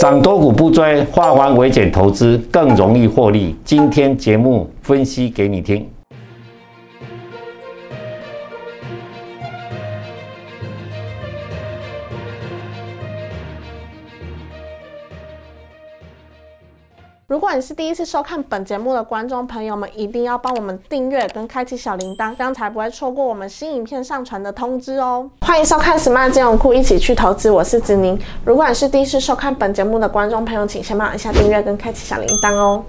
涨多股不追，化繁为简投资更容易获利。今天节目分析给你听。如果你是第一次收看本节目的观众朋友们，一定要帮我们订阅跟开启小铃铛，这样才不会错过我们新影片上传的通知哦。欢迎收看 Smart 金融库，一起去投资，我是子宁。如果你是第一次收看本节目的观众朋友，请先帮我按下订阅跟开启小铃铛哦。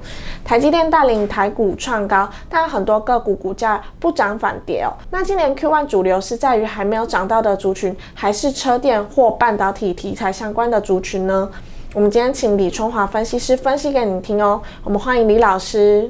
台积电带领台股创高，但很多个股股价不涨反跌哦。那今年 Q1 主流是在于还没有涨到的族群，还是车电或半导体题材相关的族群呢？我们今天请李春华分析师分析给你听哦。我们欢迎李老师。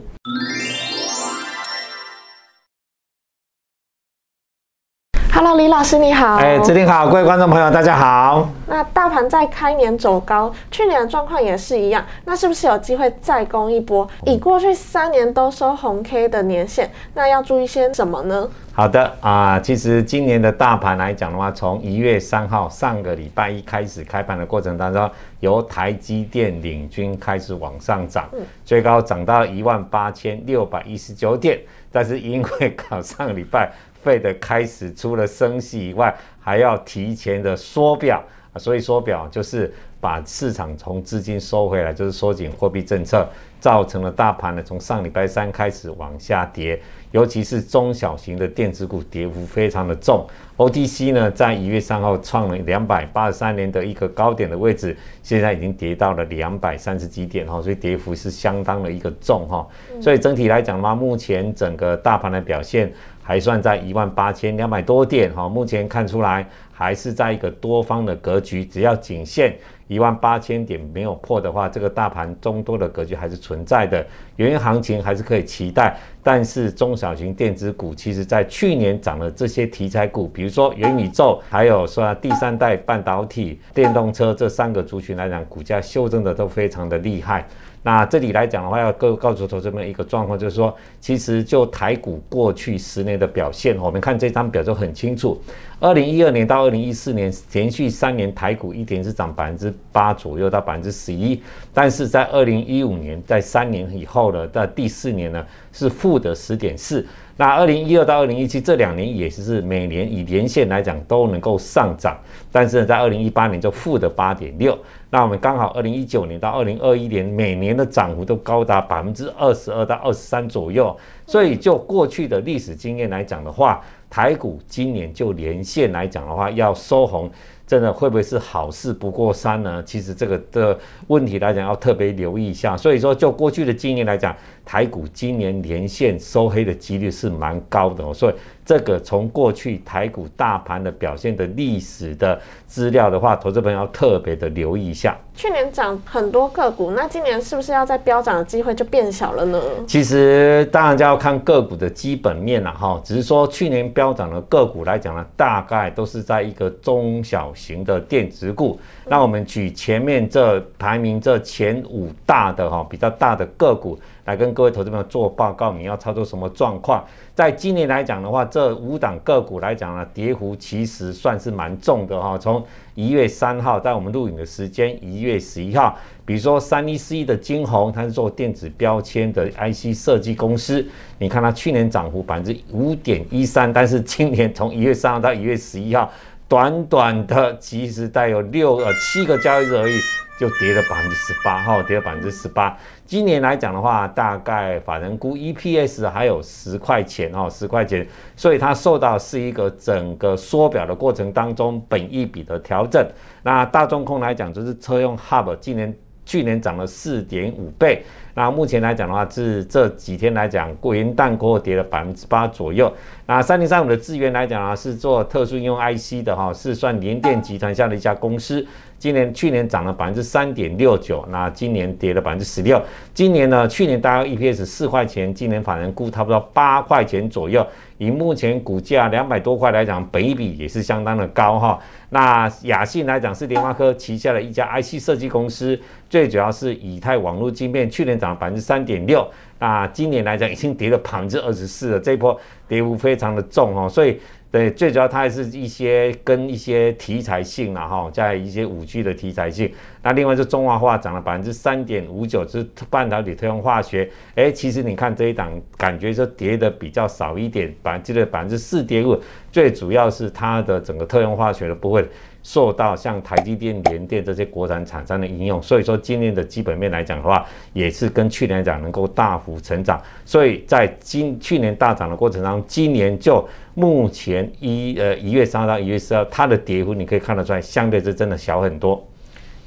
Hello，李老师你好。哎，子林好，各位观众朋友大家好。那大盘在开年走高，去年的状况也是一样，那是不是有机会再攻一波？以过去三年都收红 K 的年限，那要注意些什么呢？好的啊，其实今年的大盘来讲的话，从一月三号上个礼拜一开始开盘的过程当中，由台积电领军开始往上涨，最高涨到一万八千六百一十九点，但是因为 搞上个礼拜。费的开始除了升息以外，还要提前的缩表。啊，所以缩表就是把市场从资金收回来，就是缩紧货币政策，造成了大盘呢从上礼拜三开始往下跌，尤其是中小型的电子股跌幅非常的重，OTC 呢在一月三号创了两百八十三年的一个高点的位置，现在已经跌到了两百三十几点哈，所以跌幅是相当的一个重哈，所以整体来讲的话，目前整个大盘的表现。还算在一万八千两百多点哈，目前看出来还是在一个多方的格局，只要仅限一万八千点没有破的话，这个大盘中多的格局还是存在的，原因行情还是可以期待。但是中小型电子股其实在去年涨的这些题材股，比如说元宇宙，还有说第三代半导体、电动车这三个族群来讲，股价修正的都非常的厉害。那这里来讲的话，要告告诉投资们一个状况，就是说，其实就台股过去十年的表现，我们看这张表就很清楚。二零一二年到二零一四年，连续三年台股一点是涨百分之八左右到百分之十一，但是在二零一五年，在三年以后呢，在第四年呢是负的十点四。那二零一二到二零一七这两年也是每年以年线来讲都能够上涨，但是呢，在二零一八年就负的八点六。那我们刚好二零一九年到二零二一年每年的涨幅都高达百分之二十二到二十三左右，所以就过去的历史经验来讲的话，台股今年就连线来讲的话要收红。真的会不会是好事不过三呢？其实这个的问题来讲，要特别留意一下。所以说，就过去的经验来讲，台股今年连线收黑的几率是蛮高的。所以这个从过去台股大盘的表现的历史的资料的话，投资朋友要特别的留意一下。去年涨很多个股，那今年是不是要在飙涨的机会就变小了呢？其实当然就要看个股的基本面了哈。只是说去年飙涨的个股来讲呢，大概都是在一个中小。型的电子股，那我们举前面这排名这前五大的哈比较大的个股来跟各位投资朋友做报告，你要操作什么状况？在今年来讲的话，这五档个股来讲呢，跌幅其实算是蛮重的哈。从一月三号在我们录影的时间，一月十一号，比如说三一四一的金鸿，它是做电子标签的 IC 设计公司，你看它去年涨幅百分之五点一三，但是今年从一月三号到一月十一号。短短的其实带有六呃七个交易日而已，就跌了百分之十八，哈，跌了百分之十八。今年来讲的话，大概法人估 EPS 还有十块钱，哦，十块钱，所以它受到是一个整个缩表的过程当中本一笔的调整。那大众控来讲，就是车用 Hub 今年去年涨了四点五倍。那目前来讲的话，是这几天来讲，过元旦过后跌了百分之八左右。那三零三五的资源来讲啊，是做特殊应用 IC 的哈，是算联电集团下的一家公司。今年去年涨了百分之三点六九，那今年跌了百分之十六。今年呢，去年大概 EPS 四块钱，今年反正估差不多八块钱左右。以目前股价两百多块来讲，本一比也是相当的高哈。那雅信来讲是联发科旗下的一家 IC 设计公司，最主要是以太网络晶片，去年涨了百分之三点六，那今年来讲已经跌了百分之二十四了，这一波跌幅非常的重哦，所以对，最主要它还是一些跟一些题材性了，哈，在一些五 G 的题材性。那另外是中华化涨了百分之三点五九，是半导体特用化学。哎，其实你看这一档，感觉就跌的比较少一点，百分之百分之四点五。最主要是它的整个特用化学的部分。受到像台积电、联电这些国产厂商的应用，所以说今年的基本面来讲的话，也是跟去年来讲能够大幅成长。所以在今去年大涨的过程当中，今年就目前一呃一月三号到一月四号，它的跌幅你可以看得出来，相对是真的小很多。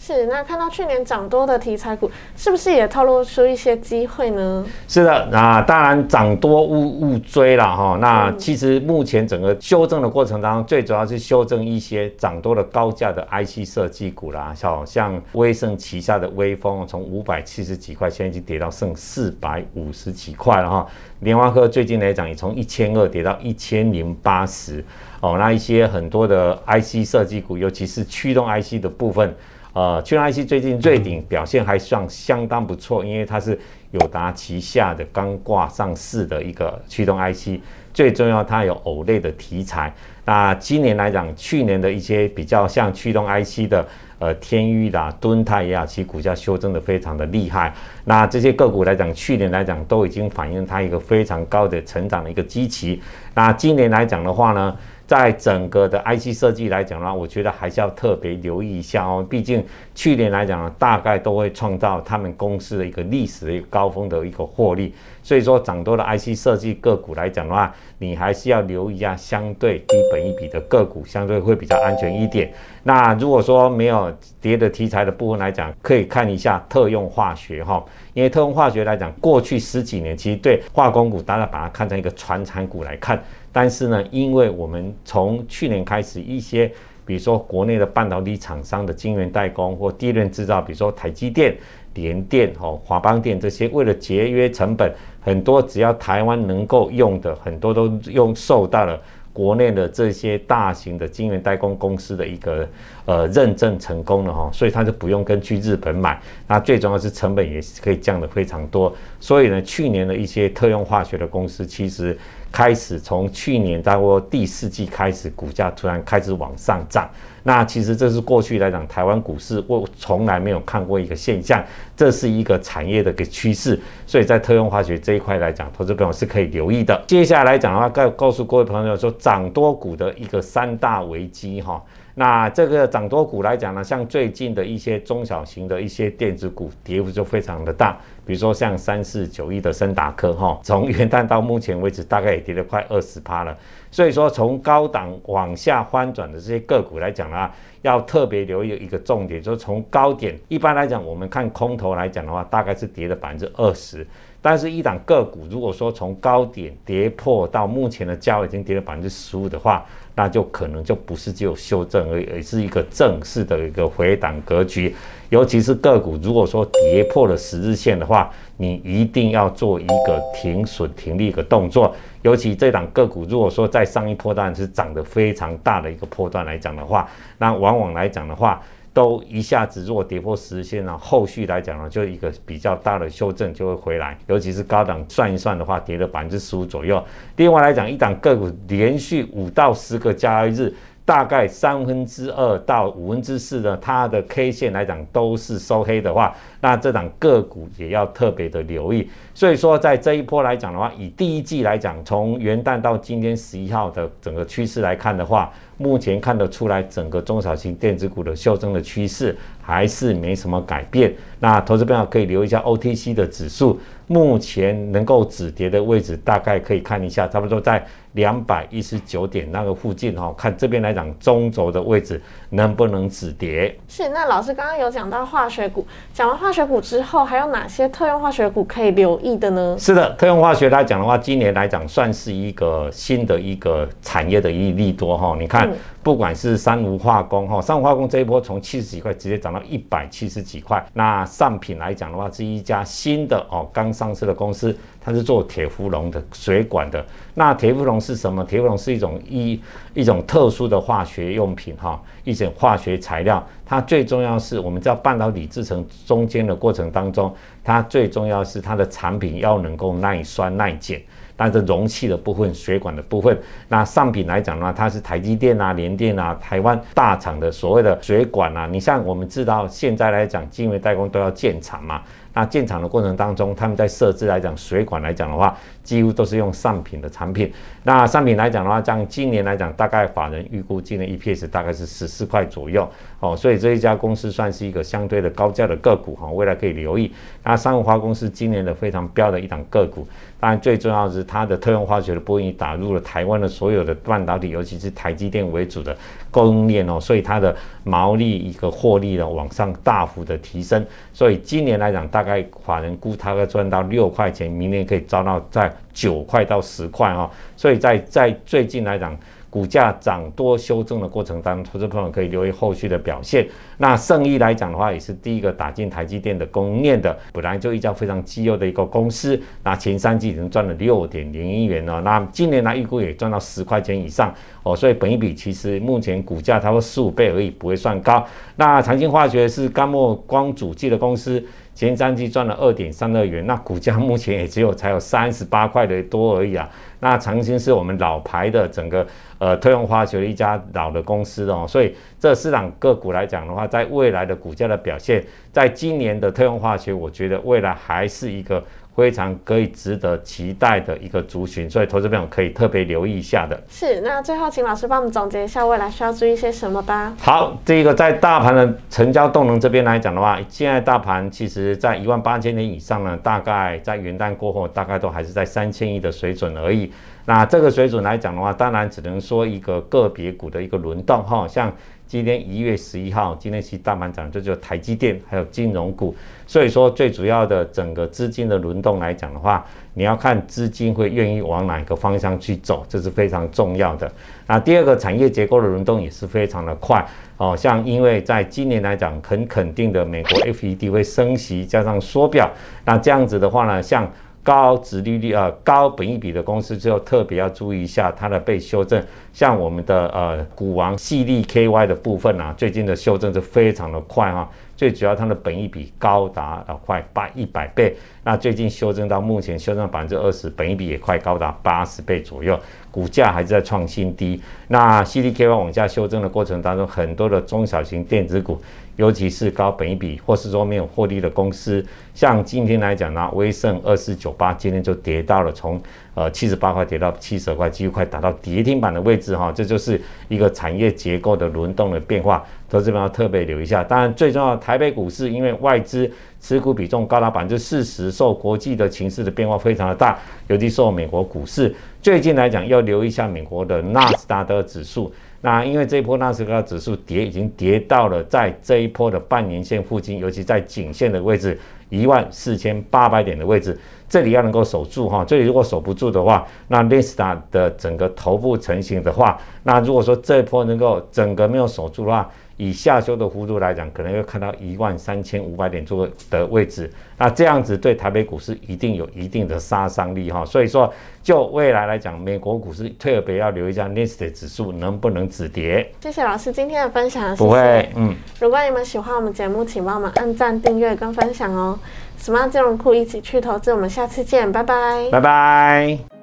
是，那看到去年涨多的题材股，是不是也透露出一些机会呢？是的，那当然涨多勿勿追了哈。那其实目前整个修正的过程当中，最主要是修正一些涨多的高价的 IC 设计股啦，像像威盛旗下的威风，从五百七十几块，现在已经跌到剩四百五十几块了哈。联发科最近来讲，也从一千二跌到一千零八十哦。那一些很多的 IC 设计股，尤其是驱动 IC 的部分。呃，驱动 IC 最近瑞鼎表现还算相当不错，因为它是友达旗下的刚挂上市的一个驱动 IC，最重要它有偶类的题材。那今年来讲，去年的一些比较像驱动 IC 的，呃，天域啦、敦泰呀，其股价修正的非常的厉害。那这些个股来讲，去年来讲都已经反映它一个非常高的成长的一个基期。那今年来讲的话呢？在整个的 IC 设计来讲呢，我觉得还是要特别留意一下哦。毕竟去年来讲呢，大概都会创造他们公司的一个历史的一个高峰的一个获利。所以说，涨多的 IC 设计个股来讲的话，你还是要留意一下相对低本一笔的个股，相对会比较安全一点。那如果说没有跌的题材的部分来讲，可以看一下特用化学哈，因为特用化学来讲，过去十几年其实对化工股，大家把它看成一个传产股来看。但是呢，因为我们从去年开始，一些比如说国内的半导体厂商的晶圆代工或地润制造，比如说台积电。联电、哦华邦电这些，为了节约成本，很多只要台湾能够用的，很多都用受到了国内的这些大型的晶圆代工公司的一个呃认证成功了哈，所以他就不用跟去日本买，那最重要是成本也可以降得非常多。所以呢，去年的一些特用化学的公司，其实开始从去年大概第四季开始，股价突然开始往上涨。那其实这是过去来讲，台湾股市我从来没有看过一个现象，这是一个产业的一个趋势，所以在特用化学这一块来讲，投资朋友是可以留意的。接下来讲的话，告告诉各位朋友说，涨多股的一个三大危机哈。那这个涨多股来讲呢，像最近的一些中小型的一些电子股，跌幅就非常的大。比如说像三四九一的森达科哈，从元旦到目前为止，大概也跌了快二十趴了。所以说，从高档往下翻转的这些个股来讲呢，要特别留意一个重点，就是从高点，一般来讲，我们看空头来讲的话，大概是跌了百分之二十。但是，一档个股如果说从高点跌破到目前的价位已经跌了百分之十五的话，那就可能就不是只有修正而已，而是一个正式的一个回档格局。尤其是个股如果说跌破了十日线的话，你一定要做一个停损停利一个动作。尤其这档个股如果说在上一波段是涨得非常大的一个波段来讲的话，那往往来讲的话。都一下子如果跌破十日线呢，后续来讲呢，就一个比较大的修正就会回来，尤其是高档算一算的话，跌了百分之十五左右。另外来讲，一档个股连续五到十个交易日。大概三分之二到五分之四的它的 K 线来讲都是收黑的话，那这档个股也要特别的留意。所以说，在这一波来讲的话，以第一季来讲，从元旦到今天十一号的整个趋势来看的话，目前看得出来，整个中小型电子股的修正的趋势还是没什么改变。那投资朋友可以留意一下 OTC 的指数，目前能够止跌的位置，大概可以看一下，差不多在。两百一十九点那个附近哈，看这边来讲中轴的位置能不能止跌？是，那老师刚刚有讲到化学股，讲完化学股之后，还有哪些特用化学股可以留意的呢？是的，特用化学来讲的话，今年来讲算是一个新的一个产业的一利多哈。你看，不管是三无化工哈，三无化工这一波从七十几块直接涨到一百七十几块，那上品来讲的话，是一家新的哦刚上市的公司。它是做铁氟龙的水管的，那铁氟龙是什么？铁氟龙是一种一一种特殊的化学用品哈，一种化学材料。它最重要是我们在半导体制成中间的过程当中，它最重要是它的产品要能够耐酸耐碱。但是容器的部分、水管的部分，那上品来讲的话，它是台积电啊、联电啊、台湾大厂的所谓的水管啊。你像我们知道现在来讲，晶圆代工都要建厂嘛。那建厂的过程当中，他们在设置来讲，水管来讲的话，几乎都是用上品的产品。那上品来讲的话，像今年来讲，大概法人预估今年 EPS 大概是十四块左右哦，所以这一家公司算是一个相对的高价的个股哈，未来可以留意。那三五化公司今年的非常标的一档个股，当然最重要是它的特用化学的波音打入了台湾的所有的半导体，尤其是台积电为主的供应链哦，所以它的毛利一个获利呢往上大幅的提升，所以今年来讲大。概法人估它会赚到六块钱，明年可以招到在九块到十块哦，所以在在最近来讲。股价涨多修正的过程当中，投资朋友可以留意后续的表现。那圣意来讲的话，也是第一个打进台积电的供应链的，本来就一家非常绩优的一个公司。那前三季已经赚了六点零一元了，那今年来预估也赚到十块钱以上哦。所以本一比其实目前股价差不多十五倍而已，不会算高。那长兴化学是干墨光主剂的公司，前三季赚了二点三二元，那股价目前也只有才有三十八块的多而已啊。那长兴是我们老牌的整个呃特用化学的一家老的公司哦，所以这市场个股来讲的话，在未来的股价的表现，在今年的特用化学，我觉得未来还是一个。非常可以值得期待的一个族群，所以投资朋友可以特别留意一下的。是，那最后请老师帮我们总结一下未来需要注意些什么吧。好，这个在大盘的成交动能这边来讲的话，现在大盘其实在一万八千点以上呢，大概在元旦过后，大概都还是在三千亿的水准而已。那这个水准来讲的话，当然只能说一个个别股的一个轮动哈，像。今天一月十一号，今天其实大盘涨，这就台积电还有金融股。所以说，最主要的整个资金的轮动来讲的话，你要看资金会愿意往哪个方向去走，这是非常重要的。那第二个产业结构的轮动也是非常的快哦，像因为在今年来讲，很肯定的，美国 FED 会升息加上缩表，那这样子的话呢，像。高值利率啊高本益比的公司，就特别要注意一下它的被修正。像我们的呃股王系利 KY 的部分啊，最近的修正是非常的快哈。最主要它的本益比高达啊快八一百倍，那最近修正到目前修正百分之二十，本益比也快高达八十倍左右，股价还是在创新低。那 CDKY 往下修正的过程当中，很多的中小型电子股。尤其是高本一比或是说没有获利的公司，像今天来讲呢，威盛二四九八今天就跌到了从呃七十八块跌到七十块，几乎快达到跌停板的位置哈，这就是一个产业结构的轮动的变化，投资者要特别留意一下。当然，最重要的，台北股市因为外资持股比重高达百分之四十，受国际的情势的变化非常的大，尤其受美国股市最近来讲要留意一下美国的纳斯达克指数。那因为这一波纳斯达克指数跌已经跌到了在这一波的半年线附近，尤其在颈线的位置一万四千八百点的位置，这里要能够守住哈，这里如果守不住的话，那纳斯塔的整个头部成型的话，那如果说这一波能够整个没有守住的话，以下修的幅度来讲，可能要看到一万三千五百点左右的位置，那这样子对台北股市一定有一定的杀伤力哈。所以说，就未来来讲，美国股市特别要留意一下 n e s t 指数能不能止跌。谢谢老师今天的分享。不会，嗯。如果你们喜欢我们节目，请帮我们按赞、订阅跟分享哦。Smart 金融库一起去投资，我们下次见，拜拜。拜拜。